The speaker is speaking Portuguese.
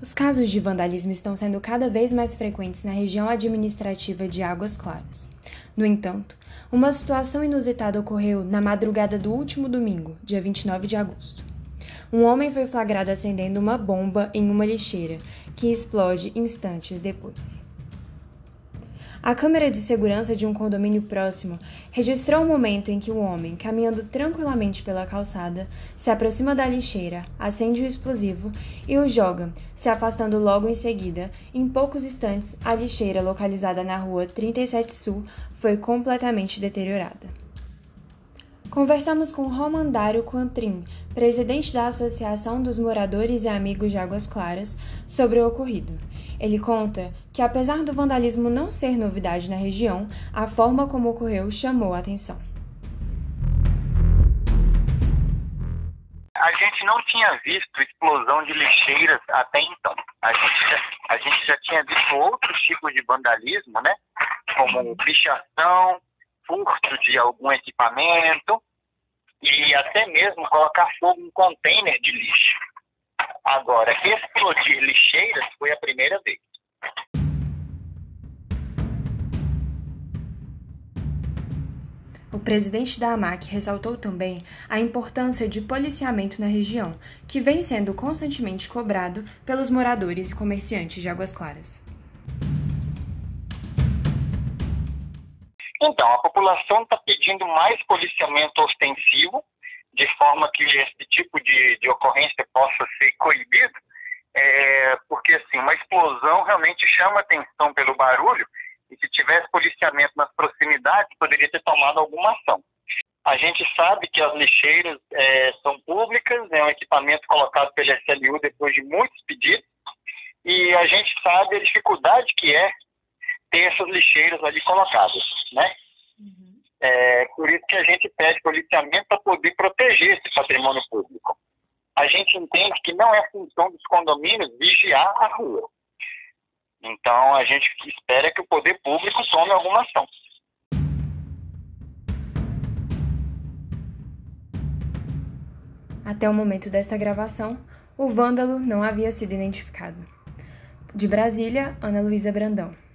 Os casos de vandalismo estão sendo cada vez mais frequentes na região administrativa de Águas Claras. No entanto, uma situação inusitada ocorreu na madrugada do último domingo, dia 29 de agosto. Um homem foi flagrado acendendo uma bomba em uma lixeira, que explode instantes depois. A câmera de segurança de um condomínio próximo registrou o momento em que o homem, caminhando tranquilamente pela calçada, se aproxima da lixeira, acende o explosivo e o joga, se afastando logo em seguida. Em poucos instantes, a lixeira, localizada na rua 37 Sul, foi completamente deteriorada. Conversamos com Romandário Contrim, presidente da Associação dos Moradores e Amigos de Águas Claras, sobre o ocorrido. Ele conta que, apesar do vandalismo não ser novidade na região, a forma como ocorreu chamou a atenção. A gente não tinha visto explosão de lixeiras até então. A gente já, a gente já tinha visto outros tipos de vandalismo, né? Como pichação, furto de algum equipamento e até mesmo colocar fogo em container de lixo. Agora, explodir lixeiras foi a primeira vez. O presidente da AMAC ressaltou também a importância de policiamento na região, que vem sendo constantemente cobrado pelos moradores e comerciantes de Águas Claras. Então, a população está pedindo mais policiamento ostensivo, de forma que esse tipo de, de ocorrência possa ser coibido, é, porque assim, uma explosão realmente chama atenção pelo barulho, e se tivesse policiamento nas proximidades, poderia ter tomado alguma ação. A gente sabe que as lixeiras é, são públicas, é um equipamento colocado pela SLU depois de muitos pedidos, e a gente sabe a dificuldade que é ter essas lixeiras ali colocadas, né? Uhum. É, por isso que a gente pede policiamento para poder proteger esse patrimônio público. A gente entende que não é função dos condomínios vigiar a rua. Então, a gente espera que o poder público tome alguma ação. Até o momento desta gravação, o vândalo não havia sido identificado. De Brasília, Ana Luísa Brandão.